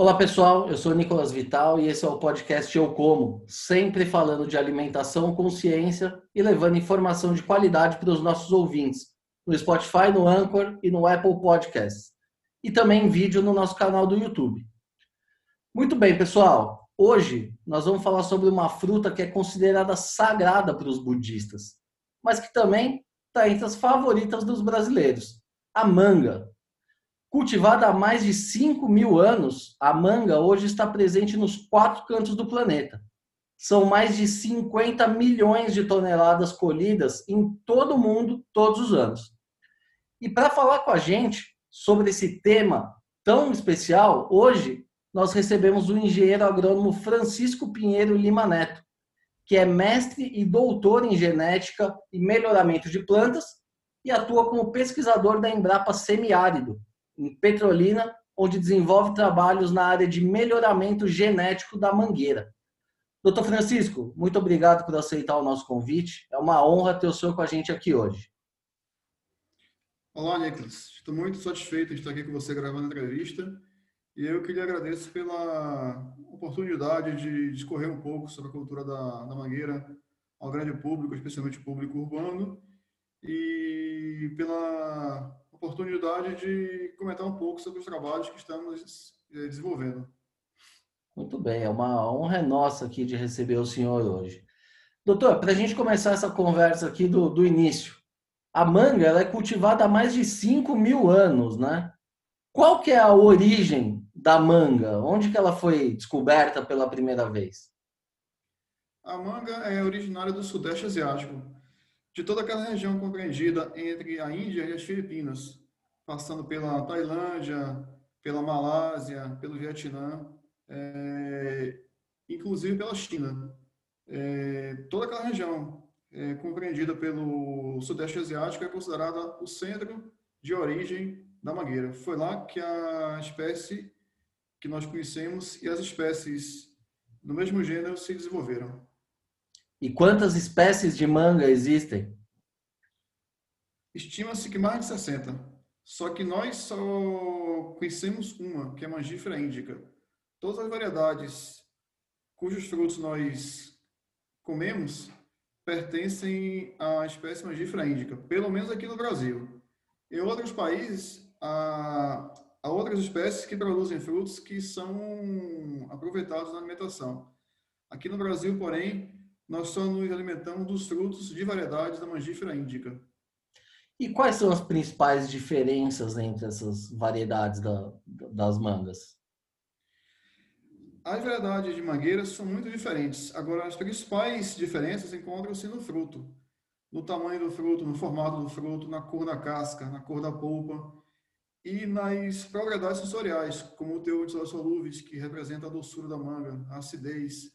Olá pessoal, eu sou Nicolas Vital e esse é o podcast Eu Como, sempre falando de alimentação, consciência e levando informação de qualidade para os nossos ouvintes, no Spotify, no Anchor e no Apple Podcasts, e também em vídeo no nosso canal do YouTube. Muito bem, pessoal, hoje nós vamos falar sobre uma fruta que é considerada sagrada para os budistas, mas que também está entre as favoritas dos brasileiros, a manga. Cultivada há mais de 5 mil anos, a manga hoje está presente nos quatro cantos do planeta. São mais de 50 milhões de toneladas colhidas em todo o mundo todos os anos. E para falar com a gente sobre esse tema tão especial, hoje nós recebemos o engenheiro agrônomo Francisco Pinheiro Lima Neto, que é mestre e doutor em genética e melhoramento de plantas e atua como pesquisador da Embrapa Semiárido, em Petrolina, onde desenvolve trabalhos na área de melhoramento genético da mangueira. Doutor Francisco, muito obrigado por aceitar o nosso convite. É uma honra ter o senhor com a gente aqui hoje. Olá, Nicolas. Estou muito satisfeito de estar aqui com você gravando a entrevista. E eu queria agradecer pela oportunidade de discorrer um pouco sobre a cultura da, da mangueira ao grande público, especialmente público urbano, e pela oportunidade de comentar um pouco sobre os trabalhos que estamos eh, desenvolvendo. Muito bem, é uma honra nossa aqui de receber o senhor hoje. Doutor, para a gente começar essa conversa aqui do, do início, a manga é cultivada há mais de 5 mil anos, né? Qual que é a origem da manga? Onde que ela foi descoberta pela primeira vez? A manga é originária do Sudeste Asiático, de toda aquela região compreendida entre a Índia e as Filipinas, passando pela Tailândia, pela Malásia, pelo Vietnã, é, inclusive pela China. É, toda aquela região é, compreendida pelo Sudeste Asiático é considerada o centro de origem da mangueira. Foi lá que a espécie que nós conhecemos e as espécies do mesmo gênero se desenvolveram. E quantas espécies de manga existem? Estima-se que mais de 60. Só que nós só conhecemos uma, que é a mangífera índica. Todas as variedades cujos frutos nós comemos pertencem à espécie mangífera índica, pelo menos aqui no Brasil. Em outros países, há, há outras espécies que produzem frutos que são aproveitados na alimentação. Aqui no Brasil, porém, nós só nos alimentamos dos frutos de variedades da mangífera índica. E quais são as principais diferenças entre essas variedades da, das mangas? As variedades de mangueiras são muito diferentes. Agora, as principais diferenças encontram-se no fruto, no tamanho do fruto, no formato do fruto, na cor da casca, na cor da polpa e nas propriedades sensoriais, como o teor de solúveis, que representa a doçura da manga, a acidez,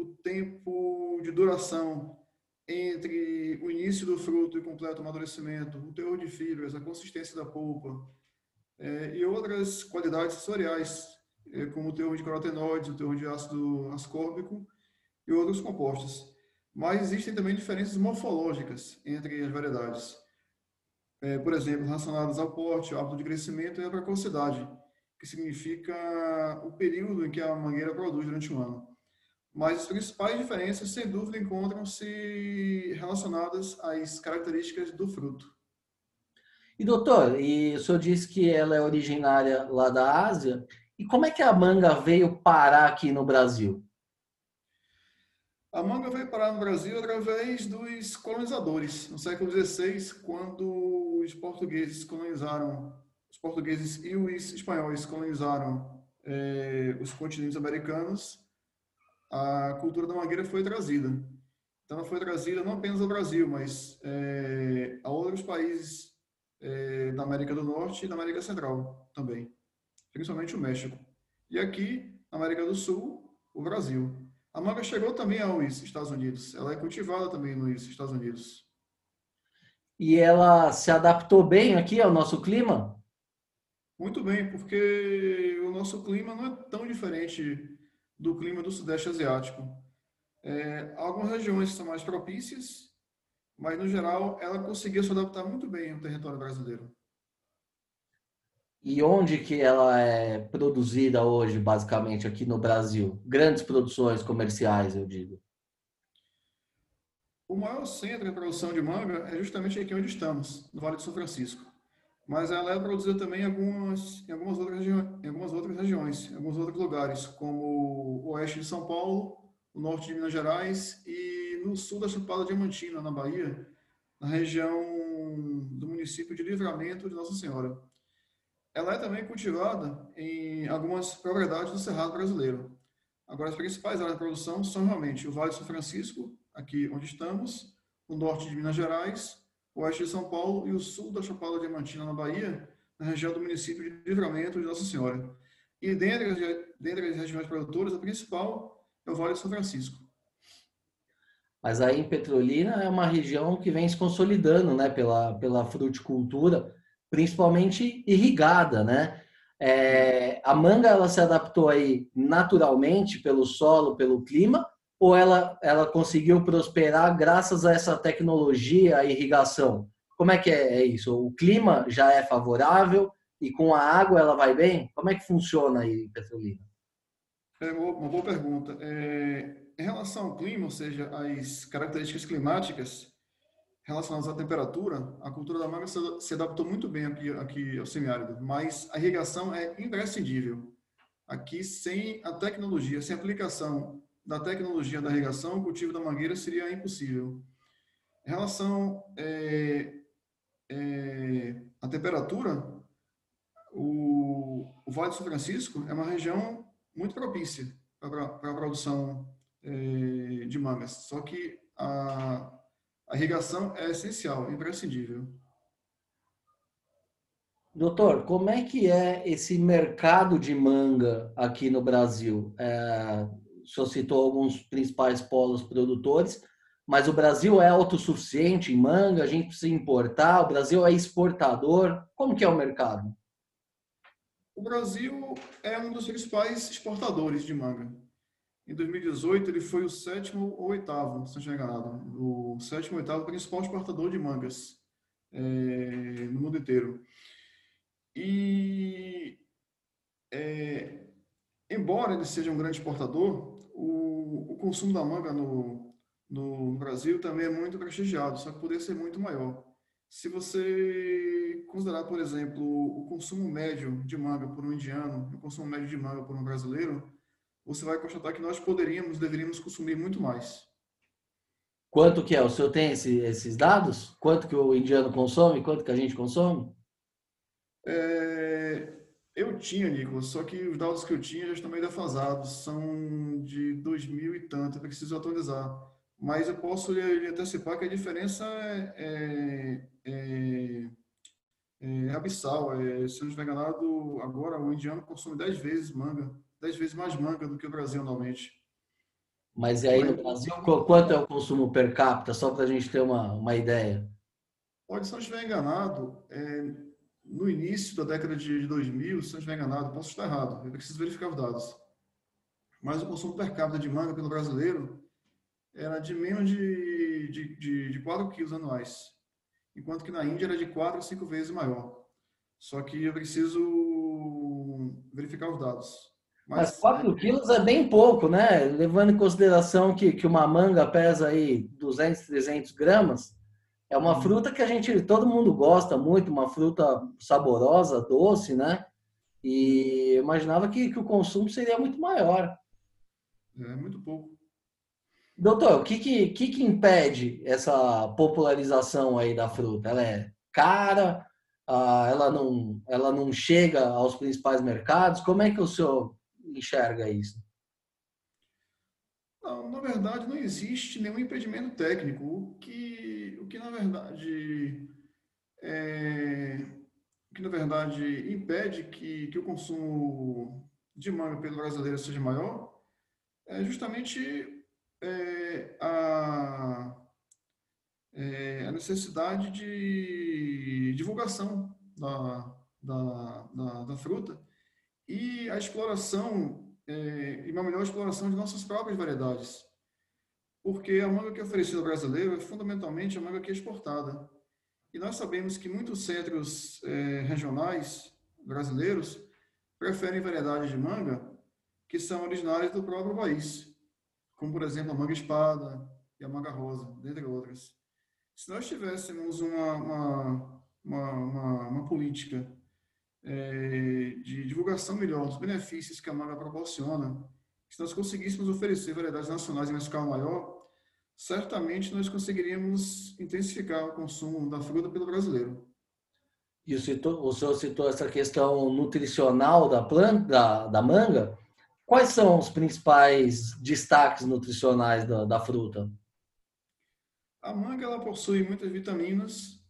o tempo de duração entre o início do fruto e o completo amadurecimento, o teor de fibras, a consistência da polpa é, e outras qualidades sensoriais, é, como o teor de carotenoides, o teor de ácido ascórbico e outros compostos. Mas existem também diferenças morfológicas entre as variedades. É, por exemplo, relacionadas ao porte, ao hábito de crescimento e à precocidade, que significa o período em que a mangueira produz durante o ano mas as principais diferenças, sem dúvida, encontram-se relacionadas às características do fruto. E doutor, e o senhor disse que ela é originária lá da Ásia, e como é que a manga veio parar aqui no Brasil? A manga veio parar no Brasil através dos colonizadores. No século XVI, quando os portugueses colonizaram, os portugueses e os espanhóis colonizaram eh, os continentes americanos, a cultura da mangueira foi trazida. Então, ela foi trazida não apenas ao Brasil, mas é, a outros países é, da América do Norte e da América Central também, principalmente o México. E aqui, na América do Sul, o Brasil. A manga chegou também aos Estados Unidos. Ela é cultivada também nos Estados Unidos. E ela se adaptou bem aqui ao nosso clima? Muito bem, porque o nosso clima não é tão diferente do clima do Sudeste Asiático. É, algumas regiões são mais propícias, mas no geral ela conseguiu se adaptar muito bem ao território brasileiro. E onde que ela é produzida hoje, basicamente, aqui no Brasil? Grandes produções comerciais, eu digo. O maior centro de produção de manga é justamente aqui onde estamos, no Vale do São Francisco. Mas ela é produzida também em algumas, em algumas, outras, em algumas outras regiões, em alguns outros lugares, como o oeste de São Paulo, o norte de Minas Gerais e no sul da Chapada Diamantina, na Bahia, na região do município de Livramento de Nossa Senhora. Ela é também cultivada em algumas propriedades do Cerrado brasileiro. Agora, as principais áreas de produção são realmente o Vale do São Francisco, aqui onde estamos, o norte de Minas Gerais, oeste de São Paulo e o sul da Chapada Diamantina, na Bahia, na região do município de Livramento de Nossa Senhora. E dentre as, dentre as regiões produtoras, a principal é o Vale do São Francisco. Mas aí em Petrolina é uma região que vem se consolidando né, pela, pela fruticultura, principalmente irrigada, né? É, a manga ela se adaptou aí naturalmente pelo solo, pelo clima, ou ela, ela conseguiu prosperar graças a essa tecnologia, a irrigação? Como é que é, é isso? O clima já é favorável e com a água ela vai bem? Como é que funciona aí Petrolina? É uma boa pergunta. É, em relação ao clima, ou seja, as características climáticas relacionadas à temperatura, a cultura da manga se adaptou muito bem aqui, aqui ao semiárido, mas a irrigação é imprescindível. Aqui, sem a tecnologia, sem a aplicação da tecnologia da irrigação, o cultivo da mangueira seria impossível. Em relação é, é, à temperatura, o, o, Vale do São Francisco é uma região muito propícia para, a produção é, de mangas. Só que a, a irrigação é essencial, imprescindível. Doutor, como é que é esse mercado de manga aqui no Brasil? É, senhor citou alguns principais polos produtores, mas o Brasil é autossuficiente em manga, a gente precisa importar, o Brasil é exportador. Como que é o mercado? O Brasil é um dos principais exportadores de manga. Em 2018, ele foi o sétimo ou oitavo, se não estiver enganado, o sétimo ou oitavo principal exportador de mangas é, no mundo inteiro. E, é, embora ele seja um grande exportador, o, o consumo da manga no, no Brasil também é muito prestigiado, só que poderia ser muito maior. Se você considerar, por exemplo, o consumo médio de manga por um indiano, o consumo médio de manga por um brasileiro, você vai constatar que nós poderíamos, deveríamos consumir muito mais. Quanto que é? O senhor tem esse, esses dados? Quanto que o indiano consome? Quanto que a gente consome? É, eu tinha, Nicolas, só que os dados que eu tinha já estão meio defasados, são de 2000 e tanto, eu preciso atualizar. Mas eu posso lhe, antecipar que a diferença é, é, é, é abissal. É, se eu não estiver enganado, agora o indiano consome 10 vezes manga, 10 vezes mais manga do que o Brasil anualmente. Mas e aí no Brasil, quanto é o consumo per capita, só para a gente ter uma, uma ideia? Pode, se eu não estiver enganado, é, no início da década de 2000, se não estiver enganado, posso estar errado, eu preciso verificar os dados. Mas o consumo per capita de manga pelo brasileiro era de menos de, de, de, de 4 quilos anuais, enquanto que na Índia era de 4 a 5 vezes maior. Só que eu preciso verificar os dados. Mas, Mas 4 quilos é bem pouco, né? Levando em consideração que, que uma manga pesa aí 200, 300 gramas, é uma uhum. fruta que a gente, todo mundo gosta muito, uma fruta saborosa, doce, né? E eu imaginava que, que o consumo seria muito maior. É muito pouco. Doutor, o que, que, que, que impede essa popularização aí da fruta? Ela é cara? Ah, ela, não, ela não chega aos principais mercados? Como é que o senhor enxerga isso? Não, na verdade, não existe nenhum impedimento técnico. O que, o que na verdade, é, o que na verdade impede que, que o consumo de manga pelo brasileiro seja maior é justamente é, a, é, a necessidade de divulgação da, da, da, da fruta e a exploração é, e uma melhor exploração de nossas próprias variedades. Porque a manga que é oferecida ao brasileiro é fundamentalmente a manga que é exportada. E nós sabemos que muitos centros é, regionais brasileiros preferem variedades de manga que são originárias do próprio país, como, por exemplo, a manga espada e a manga rosa, dentre outras. Se nós tivéssemos uma, uma, uma, uma, uma política é, de divulgação melhor dos benefícios que a manga proporciona, se nós conseguíssemos oferecer variedades nacionais em uma escala maior, certamente nós conseguiríamos intensificar o consumo da fruta pelo brasileiro. E o, citou, o senhor citou essa questão nutricional da planta, da, da manga. Quais são os principais destaques nutricionais da, da fruta? A manga ela possui muitas vitaminas,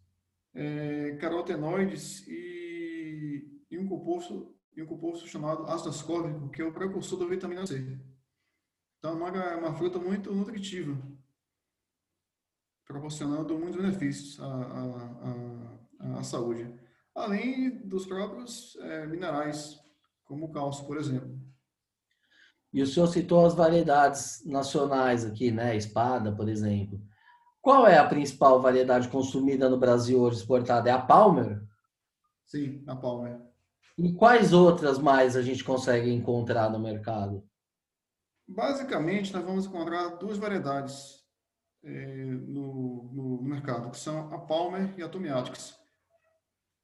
é, carotenoides e, e, um composto, e um composto chamado ácido ascórbico, que é o precursor da vitamina C. Então, a manga é uma fruta muito nutritiva, proporcionando muitos benefícios à, à, à, à saúde. Além dos próprios é, minerais, como o cálcio, por exemplo. E o senhor citou as variedades nacionais aqui, né? Espada, por exemplo. Qual é a principal variedade consumida no Brasil hoje exportada? É a Palmer? Sim, a Palmer. E quais outras mais a gente consegue encontrar no mercado? Basicamente, nós vamos encontrar duas variedades é, no, no, no, mercado, que são a Palmer e a Tomiatics,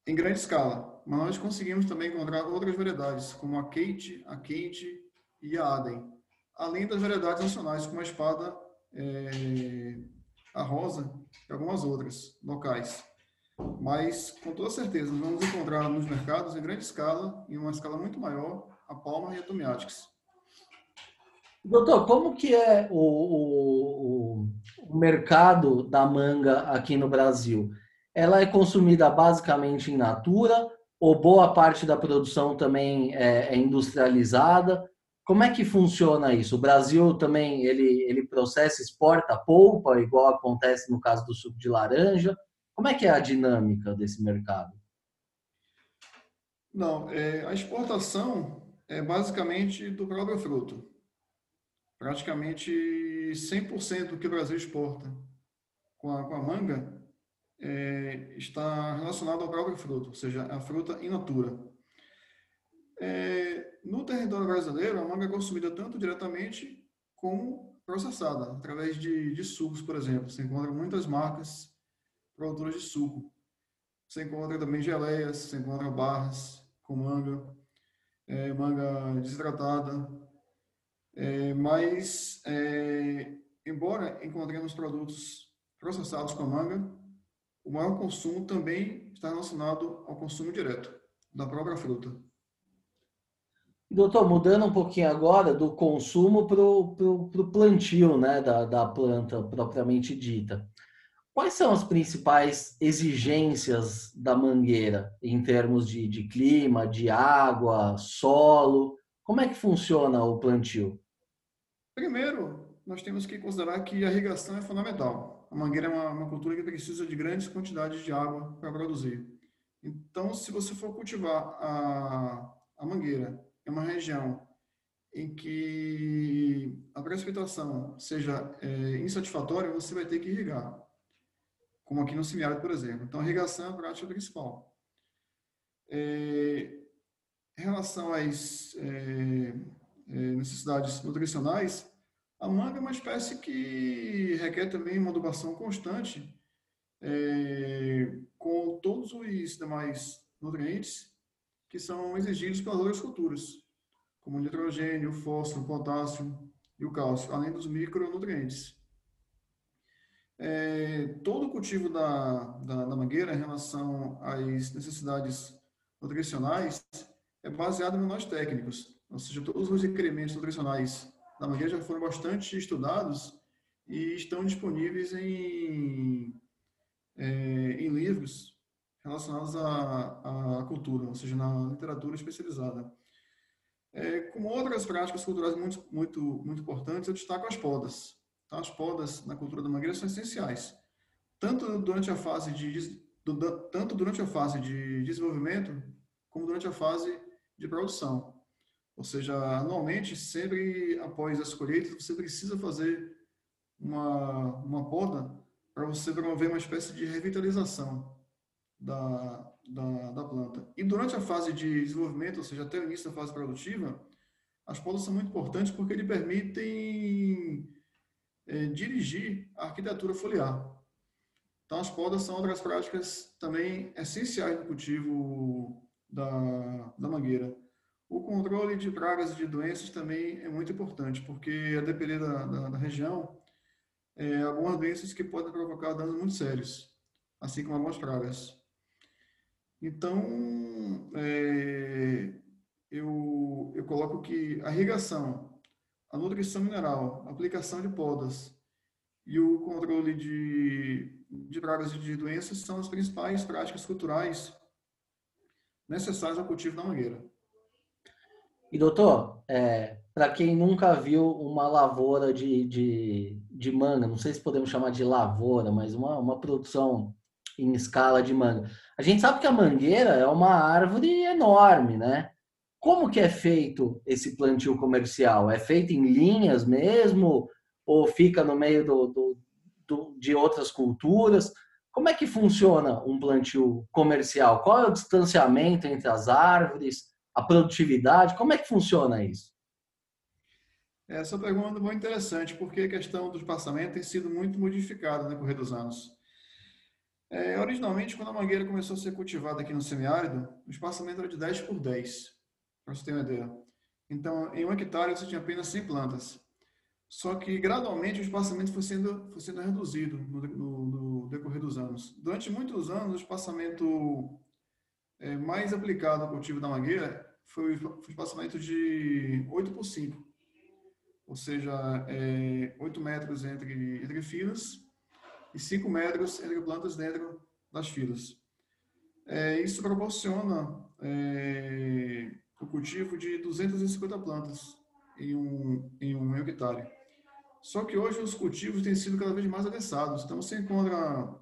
em grande escala. Mas nós conseguimos também encontrar outras variedades, como a Kate, a Kate e a Aden, além das variedades nacionais, como a espada, é, a rosa e algumas outras locais. Mas, com toda certeza, nós vamos encontrar nos mercados em grande escala, em uma escala muito maior, a Palma e a Tomiatics. Doutor, como que é o, o, o, mercado da manga aqui no Brasil? Ela é consumida basicamente in natura ou boa parte da produção também é, é industrializada? Como é que funciona isso? O Brasil também ele, ele processa, exporta polpa, igual acontece no caso do suco de laranja. Como é que é a dinâmica desse mercado? Não, é, a exportação é basicamente do próprio fruto. Praticamente 100% do que o Brasil exporta com a, com a manga é, está relacionado ao próprio fruto, ou seja, a fruta in natura. É, no território brasileiro, a manga é consumida tanto diretamente como processada, através de, de sucos, por exemplo. Você encontra muitas marcas produtoras de suco. Você encontra também geleias, você encontra barras com manga, é, manga desidratada. É, mas, é, embora encontremos produtos processados com a manga, o maior consumo também está relacionado ao consumo direto da própria fruta. Doutor, mudando um pouquinho agora do consumo para o plantio né, da, da planta propriamente dita. Quais são as principais exigências da mangueira em termos de, de clima, de água, solo? Como é que funciona o plantio? Primeiro, nós temos que considerar que a irrigação é fundamental. A mangueira é uma, uma cultura que precisa de grandes quantidades de água para produzir. Então, se você for cultivar a, a mangueira é uma região em que a precipitação seja é, insatisfatória, você vai ter que irrigar, como aqui no semiárido, por exemplo. Então, irrigação é a prática principal. É, em relação às é, é, necessidades nutricionais, a manga é uma espécie que requer também uma adubação constante é, com todos os demais nutrientes que são exigidos pelas outras culturas, como o nitrogênio, o fósforo, o potássio e o cálcio, além dos micronutrientes. É, todo o cultivo da, da, da, mangueira em relação às necessidades nutricionais é baseado em menores técnicos, ou seja, todos os requerimentos nutricionais da mangueira já foram bastante estudados e estão disponíveis em, é, em livros relacionados à, à cultura, ou seja, na literatura especializada. É, como outras práticas culturais muito, muito, muito importantes, eu destaco as podas. Então, as podas na cultura da mangueira são essenciais, tanto durante a fase de tanto durante a fase de desenvolvimento como durante a fase de produção. Ou seja, anualmente, sempre após as colheitas, você precisa fazer uma, uma poda para você promover uma espécie de revitalização da, da, da, planta. E durante a fase de desenvolvimento, ou seja, até o início da fase produtiva, as podas são muito importantes porque eles permitem é, dirigir a arquitetura foliar. Então, as podas são outras práticas também essenciais no cultivo da, da mangueira. O controle de pragas e de doenças também é muito importante, porque a depender da, da, da região, é, algumas doenças que podem provocar danos muito sérios, assim como algumas pragas. Então, é, eu, eu coloco que a irrigação, a nutrição mineral, aplicação de podas e o controle de, de pragas e de doenças são as principais práticas culturais necessárias ao cultivo da mangueira. E doutor, é, para quem nunca viu uma lavoura de, de, de, manga, não sei se podemos chamar de lavoura, mas uma, uma produção em escala de manga. A gente sabe que a mangueira é uma árvore enorme, né? Como que é feito esse plantio comercial? É feito em linhas mesmo? Ou fica no meio do, do, do, de outras culturas? Como é que funciona um plantio comercial? Qual é o distanciamento entre as árvores? a produtividade? Como é que funciona isso? Essa pergunta é muito interessante, porque a questão do espaçamento tem sido muito modificada no decorrer dos anos. É, originalmente, quando a mangueira começou a ser cultivada aqui no semiárido, o espaçamento era de 10 por 10, para você ter uma ideia. Então, em um hectare você tinha apenas 100 plantas. Só que, gradualmente, o espaçamento foi sendo, foi sendo reduzido no, no, no decorrer dos anos. Durante muitos anos, o espaçamento é, mais aplicado ao cultivo da mangueira foi o espaçamento de 8 por 5, ou seja, é, 8 metros entre, entre filas e 5 metros entre plantas dentro das filas. É, isso proporciona é, o cultivo de 250 plantas em um, em um hectare. Só que hoje os cultivos têm sido cada vez mais avançados. Então você encontra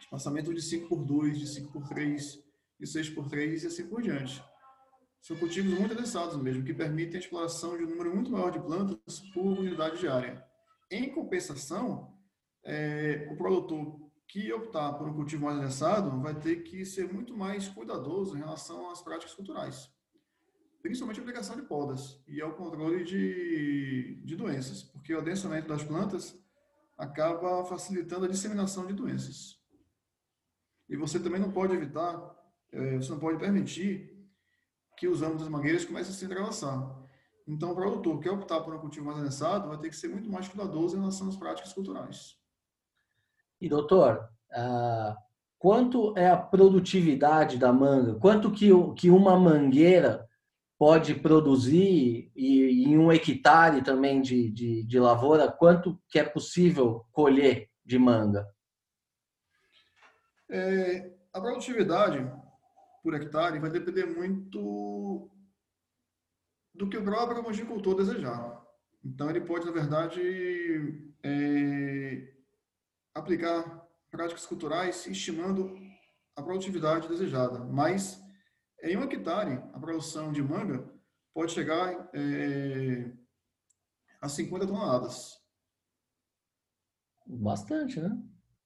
espaçamento de 5 por 2, de 5 por 3, de 6 por 3 e assim por diante. São cultivos muito adensados mesmo, que permitem a exploração de um número muito maior de plantas por unidade de área. Em compensação, é, o produtor que optar por um cultivo mais adensado vai ter que ser muito mais cuidadoso em relação às práticas culturais, principalmente a aplicação de podas e ao controle de, de doenças, porque o adensamento das plantas acaba facilitando a disseminação de doenças. E você também não pode evitar, é, você não pode permitir que os âmbitos das mangueiras comecem a se entrelaçar. Então, o produtor que optar por um cultivo mais adensado vai ter que ser muito mais cuidadoso em relação às práticas culturais. E, doutor, uh, quanto é a produtividade da manga? Quanto que, que uma mangueira pode produzir e, em um hectare também de, de, de lavoura, quanto que é possível colher de manga? É, a produtividade por hectare vai depender muito do que o próprio agricultor desejar. Então, ele pode, na verdade, é, aplicar práticas culturais estimando a produtividade desejada. Mas, em um hectare, a produção de manga pode chegar é, a 50 toneladas. Bastante, né?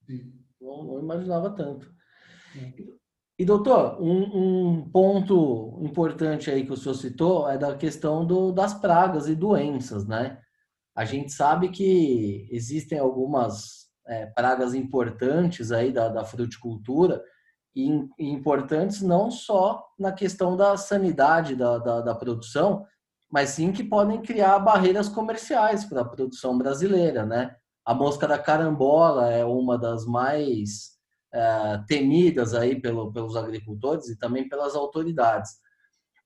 Sim. Não, não imaginava tanto. É. E, doutor, um, um, ponto importante aí que o senhor citou é da questão do, das pragas e doenças, né? A gente sabe que existem algumas é, pragas importantes aí da, da fruticultura e, importantes não só na questão da sanidade da, da, da produção, mas sim que podem criar barreiras comerciais para a produção brasileira, né? A mosca da carambola é uma das mais é, temidas aí pelo, pelos agricultores e também pelas autoridades.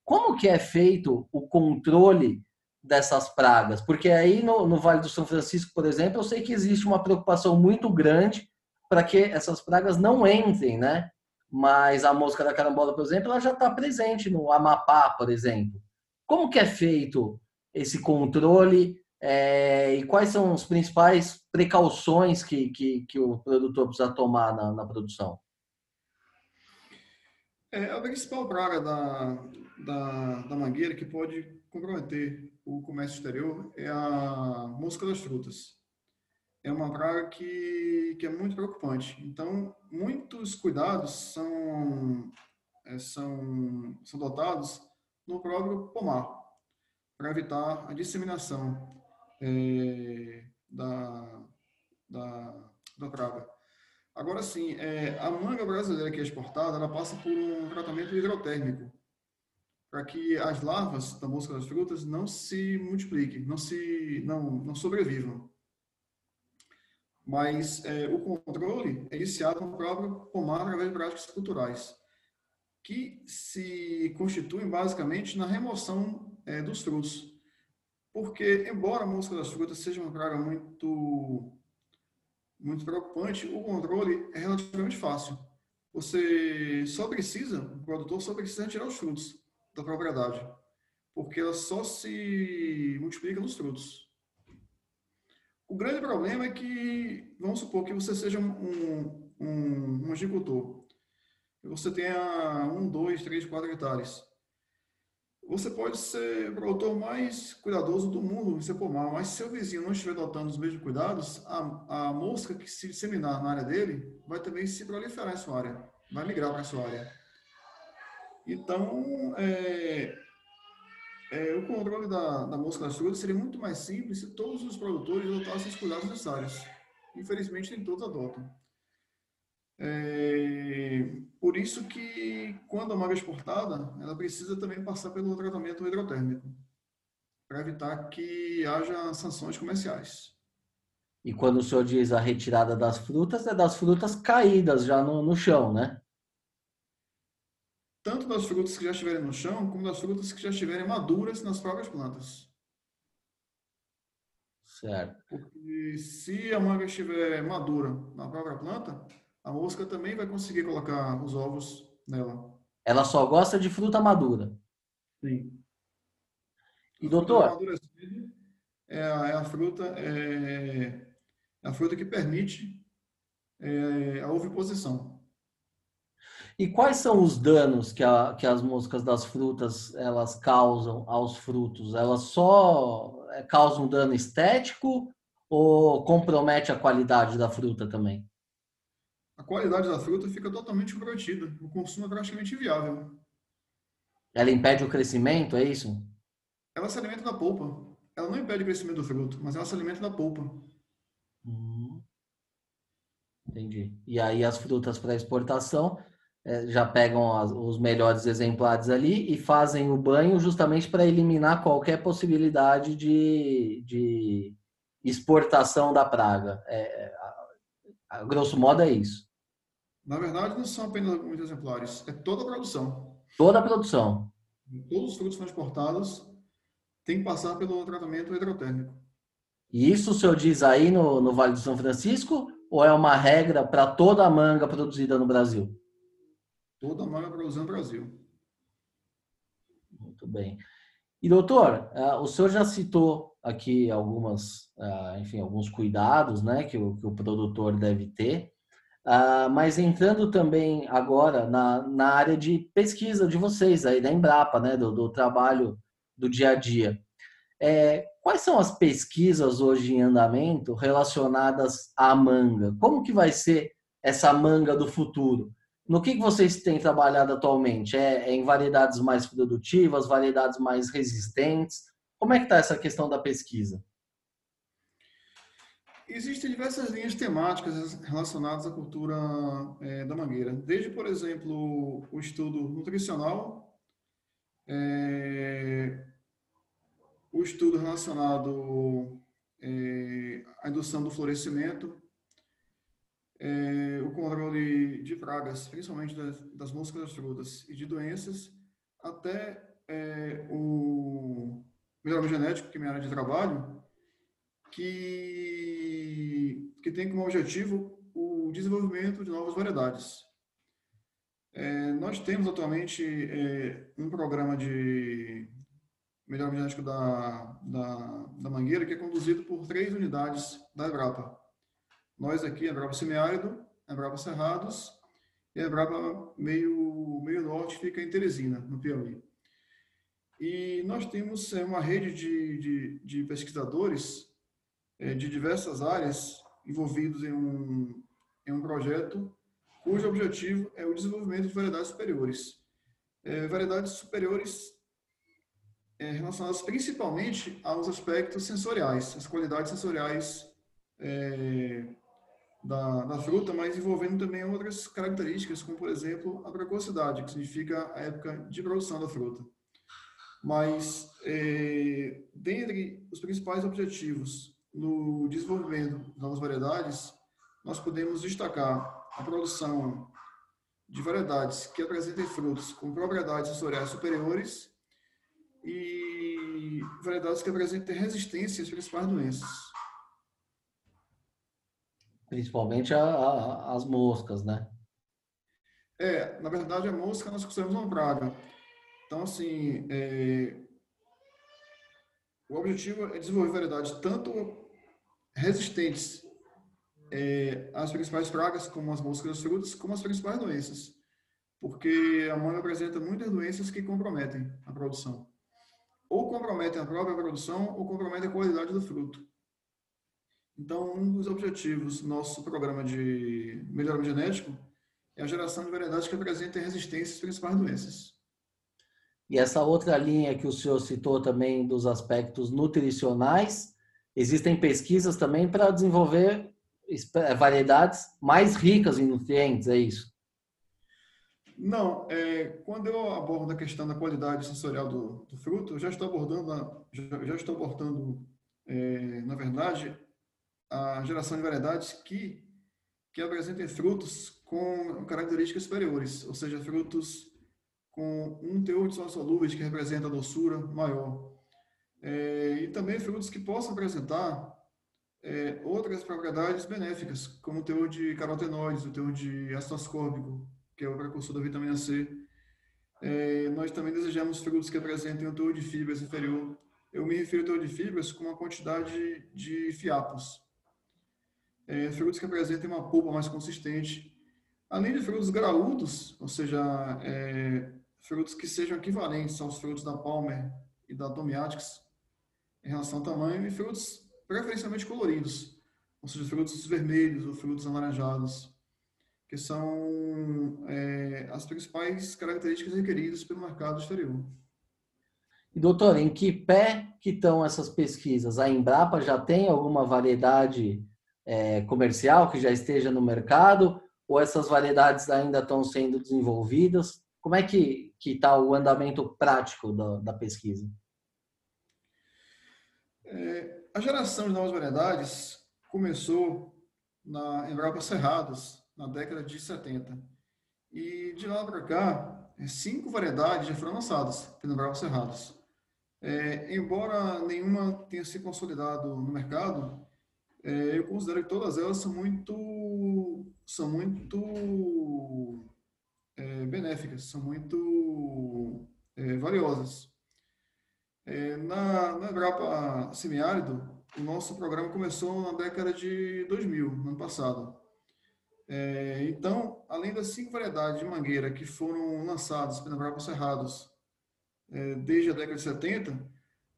Como que é feito o controle dessas pragas? Porque aí no, no Vale do São Francisco, por exemplo, eu sei que existe uma preocupação muito grande para que essas pragas não entrem, né? Mas a mosca da carambola, por exemplo, ela já está presente no Amapá, por exemplo. Como que é feito esse controle é, e quais são as principais precauções que, que, que o produtor precisa tomar na, na produção? É, a principal praga da, da, da, mangueira que pode comprometer o comércio exterior é a mosca das frutas. É uma praga que, que é muito preocupante. Então, muitos cuidados são, é, são, são dotados no próprio pomar, para evitar a disseminação é, da, da, da praga. Agora sim, é, a manga brasileira que é exportada, ela passa por um tratamento hidrotérmico, para que as larvas da mosca das frutas não se multipliquem, não se não, não sobrevivam. Mas é, o controle é iniciado no próprio pomar através de práticas culturais, que se constituem basicamente na remoção é, dos frutos. Porque, embora a mosca das frutas seja uma praga muito, muito preocupante, o controle é relativamente fácil. Você só precisa, o produtor só precisa tirar os frutos da propriedade, porque ela só se multiplica nos frutos. O grande problema é que, vamos supor que você seja um, um, um agricultor, e você tenha um, dois, três, quatro hectares. Você pode ser o produtor mais cuidadoso do mundo em seu pomar, mas se seu vizinho não estiver adotando os mesmos cuidados, a, a mosca que se disseminar na área dele vai também se proliferar em sua área, vai migrar para a sua área. Então, é, é, o controle da, da mosca frutas seria muito mais simples se todos os produtores adotassem os cuidados necessários. Infelizmente, nem todos adotam. É, por isso que, quando a manga é exportada, ela precisa também passar pelo tratamento hidrotérmico, para evitar que haja sanções comerciais. E quando o senhor diz a retirada das frutas, é das frutas caídas já no, no chão, né? Tanto das frutas que já estiverem no chão, como das frutas que já estiverem maduras nas próprias plantas. Certo. Porque se a manga estiver madura na própria planta, a mosca também vai conseguir colocar os ovos nela. Ela só gosta de fruta madura. Sim. E a doutor? Madura é a, é a fruta é, é, a fruta que permite é, a oviposição. E quais são os danos que, a, que as moscas das frutas elas causam aos frutos? Elas só eh, causam dano estético ou compromete a qualidade da fruta também? A qualidade da fruta fica totalmente comprometida. O consumo é praticamente inviável. Ela impede o crescimento, é isso? Ela se alimenta da polpa. Ela não impede o crescimento do fruto, mas ela se alimenta da polpa. Hum, entendi. E aí as frutas para exportação já pegam as, os melhores exemplares ali e fazem o banho justamente para eliminar qualquer possibilidade de, de exportação da praga. É, a, a, grosso modo é isso. Na verdade, não são apenas alguns exemplares, é toda a produção. Toda a produção. Todos os frutos exportados têm que passar pelo tratamento hidrotérmico. E isso o senhor diz aí no, no Vale do São Francisco ou é uma regra para toda a manga produzida no Brasil? Toda a malha produzida no Brasil. Muito bem. E doutor, uh, o senhor já citou aqui algumas, uh, enfim, alguns cuidados, né, que o, que o produtor deve ter. Uh, mas entrando também agora na, na área de pesquisa de vocês aí da Embrapa, né, do, do trabalho do dia a dia. É, quais são as pesquisas hoje em andamento relacionadas à manga? Como que vai ser essa manga do futuro? No que, que vocês têm trabalhado atualmente? É, é em variedades mais produtivas, variedades mais resistentes? Como é que está essa questão da pesquisa? Existem diversas linhas temáticas relacionadas à cultura é, da mangueira. Desde, por exemplo, o estudo nutricional, é, o estudo relacionado é, à indução do florescimento, é, o controle de pragas, principalmente das, das moscas frutas e de doenças, até é, o melhoramento genético, que é minha área de trabalho, que, que tem como objetivo o desenvolvimento de novas variedades. É, nós temos atualmente é, um programa de melhoramento genético da, da, da Mangueira que é conduzido por três unidades da Embrapa. Nós aqui, Embrapa Semiárido, Embrapa Cerrados e Embrapa meio, meio Norte fica em Teresina, no Piauí. E nós temos é, uma rede de, de, de pesquisadores é, de diversas áreas envolvidos em um, em um projeto cujo objetivo é o desenvolvimento de variedades superiores. É, variedades superiores relacionadas principalmente aos aspectos sensoriais, as qualidades sensoriais é, da, da, fruta, mas envolvendo também outras características, como, por exemplo, a precocidade, que significa a época de produção da fruta. Mas, é, dentre os principais objetivos no desenvolvimento de novas variedades, nós podemos destacar a produção de variedades que apresentem frutos com propriedades sensoriais superiores e variedades que apresentem resistência às principais doenças. Principalmente a, a, as moscas, né? É, na verdade, a mosca nós consideramos uma praga. Então, assim, é, o objetivo é desenvolver variedades tanto resistentes é, às principais pragas, como as moscas dos frutos, como as principais doenças. Porque a manga apresenta muitas doenças que comprometem a produção. Ou comprometem a própria produção, ou comprometem a qualidade do fruto. Então, um dos objetivos do nosso programa de melhoramento genético é a geração de variedades que apresentem resistência às principais doenças. E essa outra linha que o senhor citou também dos aspectos nutricionais, existem pesquisas também para desenvolver variedades mais ricas em nutrientes, é isso? Não, é, quando eu abordo a questão da qualidade sensorial do, do fruto, eu já estou abordando, já, já estou abordando, é, na verdade, a geração de variedades que, que apresentem frutos com características superiores, ou seja, frutos com um teor de sólidos solúveis que representa a doçura maior. É, e também frutos que possam apresentar é, outras propriedades benéficas, como o teor de carotenoides, o teor de ácido ascórbico, que é o precursor da vitamina C. É, nós também desejamos frutos que apresentem um teor de fibras inferior. Eu me refiro ao teor de fibras com uma quantidade de fiapos. É, frutos que apresentem uma polpa mais consistente. Além de frutos graúdos, ou seja, é, frutos que sejam equivalentes aos frutos da Palmer e da Tomiatics em relação ao tamanho, e frutos preferencialmente coloridos, ou seja, frutos vermelhos ou frutos alaranjados, que são é, as principais características requeridas pelo mercado exterior. E doutor, em que pé que estão essas pesquisas? A Embrapa já tem alguma variedade é, comercial que já esteja no mercado? Ou essas variedades ainda estão sendo desenvolvidas? Como é que está o andamento prático da, da pesquisa? É, a geração de novas variedades começou na Embrapa Cerrados, na década de 70. E de lá para cá, é, cinco variedades já foram lançadas pela Embrapa Cerrados. É, embora nenhuma tenha se consolidado no mercado, eu considero que todas elas são muito, são muito é, benéficas, são muito é, valiosas. É, na, na Embrapa Semiárido, o nosso programa começou na década de 2000, no ano passado. É, então, além das cinco variedades de mangueira que foram lançadas pela Embrapa Cerrados é, desde a década de 70,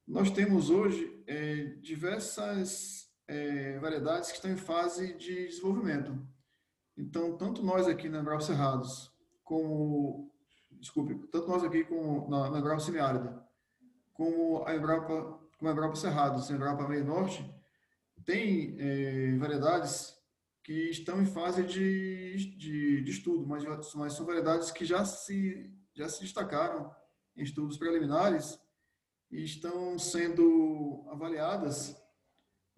nós temos hoje é, diversas é, variedades que estão em fase de desenvolvimento. Então, tanto nós aqui na Embrapa Cerrados, como, desculpe, tanto nós aqui como na, na Embrapa Semiárida, como a Embrapa, como a Embrapa Cerrados, a Embrapa Meio Norte, tem é, variedades que estão em fase de, de, de estudo, mas, mas, são variedades que já se, já se destacaram em estudos preliminares e estão sendo avaliadas,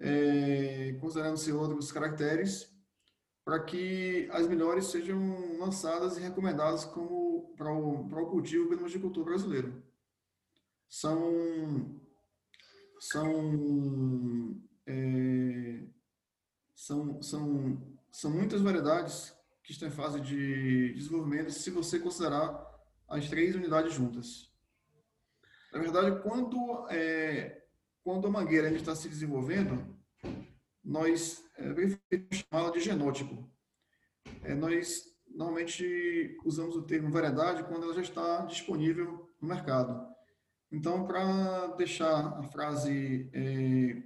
é, considerando-se outros caracteres, para que as melhores sejam lançadas e recomendadas como para o, para o cultivo pelo brasileiro são são é, são, são, são muitas variedades que estão em fase de desenvolvimento se você considerar as três unidades juntas. Na verdade, quando, é, quando a mangueira ainda está se desenvolvendo, nós é, chamá-la de genótipo. É, nós normalmente usamos o termo variedade quando ela já está disponível no mercado. Então, para deixar a frase, é,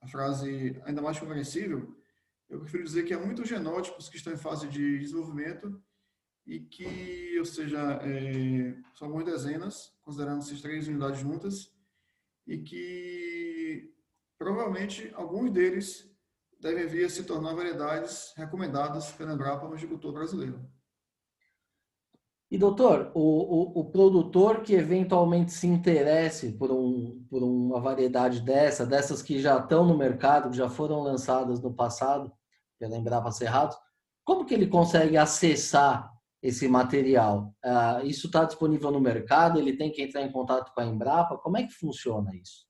a frase ainda mais compreensível, Eu prefiro dizer que há muitos genótipos que estão em fase de desenvolvimento e que, ou seja, é, são algumas dezenas, considerando essas três unidades juntas, e que provavelmente alguns deles devem vir a se tornar variedades recomendadas pela Embrapa no agricultor brasileiro. E, doutor, o, o, o, produtor que eventualmente se interesse por, um, por uma variedade dessa, dessas que já estão no mercado, que já foram lançadas no passado pela Embrapa Cerrado, como que ele consegue acessar esse material? Uh, isso está disponível no mercado? Ele tem que entrar em contato com a Embrapa? Como é que funciona isso?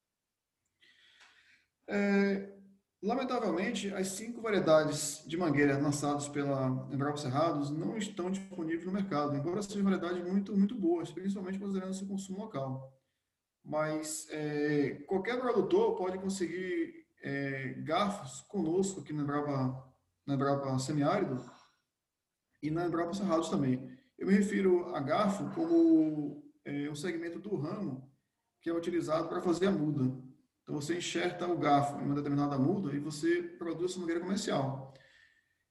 É, lamentavelmente, as cinco variedades de mangueira lançadas pela Embrapa Cerrados não estão disponíveis no mercado, embora sejam variedades muito, muito boas, principalmente considerando seu consumo local. Mas é, qualquer produtor pode conseguir é, garfos conosco aqui na Embrapa, na Embrapa Semiárido e na Embrapa Cerrados também. Eu me refiro a garfo como é, um segmento do ramo que é utilizado para fazer a muda. Então, você enxerta o garfo em uma determinada muda e você produz uma mangueira comercial.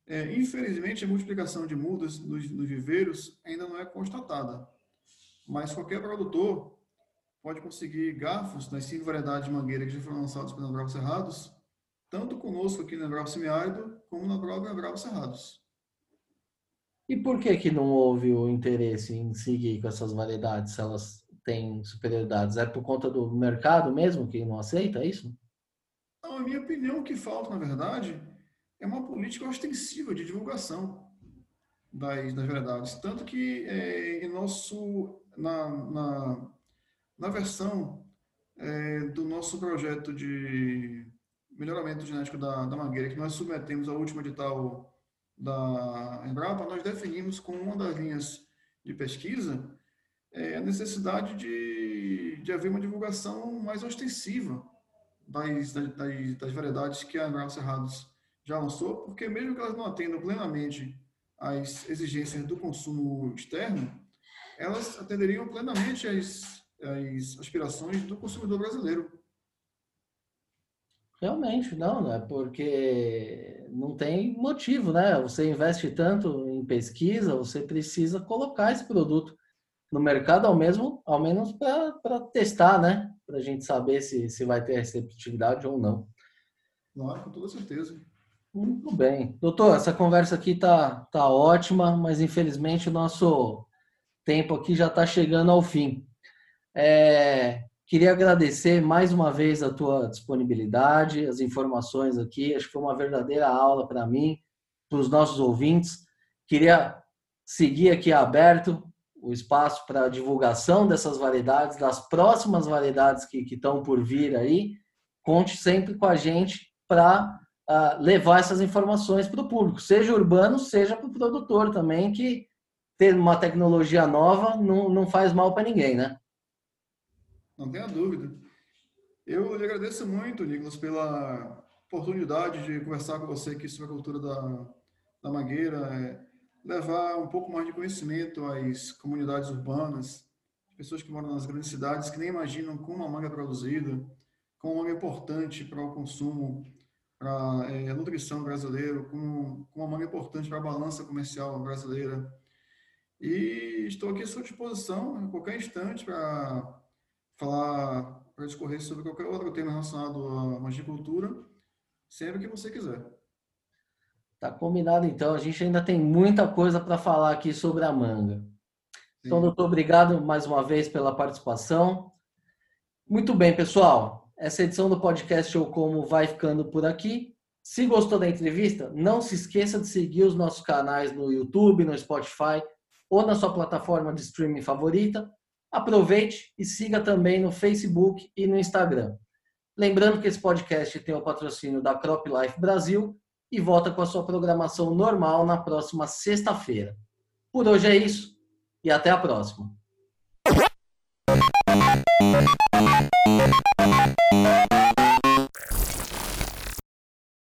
É, infelizmente, a multiplicação de mudas nos, nos viveiros ainda não é constatada, mas qualquer produtor pode conseguir garfos nas cinco variedades de mangueira que já foram lançadas pela Bravo Cerrados, tanto conosco aqui na Bravo Semiárido, como na própria Bravo Cerrados. E por que que não houve o interesse em seguir com essas variedades, se elas têm superioridades? É por conta do mercado mesmo que não aceita isso? Não, a minha opinião, o que falta, na verdade, é uma política ostensiva de divulgação das, das variedades. Tanto que é, em nosso, na, na, na versão é, do nosso projeto de melhoramento genético da, da mangueira, que nós submetemos ao último edital da Embrapa, nós definimos como uma das linhas de pesquisa é, a necessidade de, de haver uma divulgação mais ostensiva das, das, das variedades que a Embrapa Cerrados já lançou, porque mesmo que elas não atendam plenamente às exigências do consumo externo, elas atenderiam plenamente às, às aspirações do consumidor brasileiro. Realmente, não, né? Porque não tem motivo, né? Você investe tanto em pesquisa, você precisa colocar esse produto no mercado ao mesmo, ao menos para testar, né? Para a gente saber se, se vai ter receptividade ou não. Claro, com toda certeza. Muito bem. Doutor, essa conversa aqui tá, tá ótima, mas infelizmente o nosso tempo aqui já está chegando ao fim. É, Queria agradecer mais uma vez a tua disponibilidade, as informações aqui. Acho que foi uma verdadeira aula para mim, para os nossos ouvintes. Queria seguir aqui aberto o espaço para divulgação dessas variedades, das próximas variedades que, estão por vir aí. Conte sempre com a gente para uh, ah, levar essas informações para o público, seja urbano, seja para o produtor também, que ter uma tecnologia nova não, não faz mal para ninguém, né? Não tenha dúvida. Eu lhe agradeço muito, Nicolas, pela oportunidade de conversar com você aqui sobre a cultura da, da mangueira, é, levar um pouco mais de conhecimento às comunidades urbanas, pessoas que moram nas grandes cidades, que nem imaginam como a manga é produzida, como a manga é importante para o consumo, para é, a nutrição brasileira, como, como a manga é importante para a balança comercial brasileira. E estou aqui à sua disposição, a qualquer instante, para falar, para discorrer sobre qualquer outro tema relacionado à magicultura, sempre que você quiser. Tá combinado então. A gente ainda tem muita coisa para falar aqui sobre a manga. Sim. Então, doutor, obrigado mais uma vez pela participação. Muito bem, pessoal. Essa edição do podcast ou Como vai ficando por aqui. Se gostou da entrevista, não se esqueça de seguir os nossos canais no YouTube, no Spotify ou na sua plataforma de streaming favorita Aproveite e siga também no Facebook e no Instagram. Lembrando que esse podcast tem o patrocínio da Crop Life Brasil e volta com a sua programação normal na próxima sexta-feira. Por hoje é isso e até a próxima.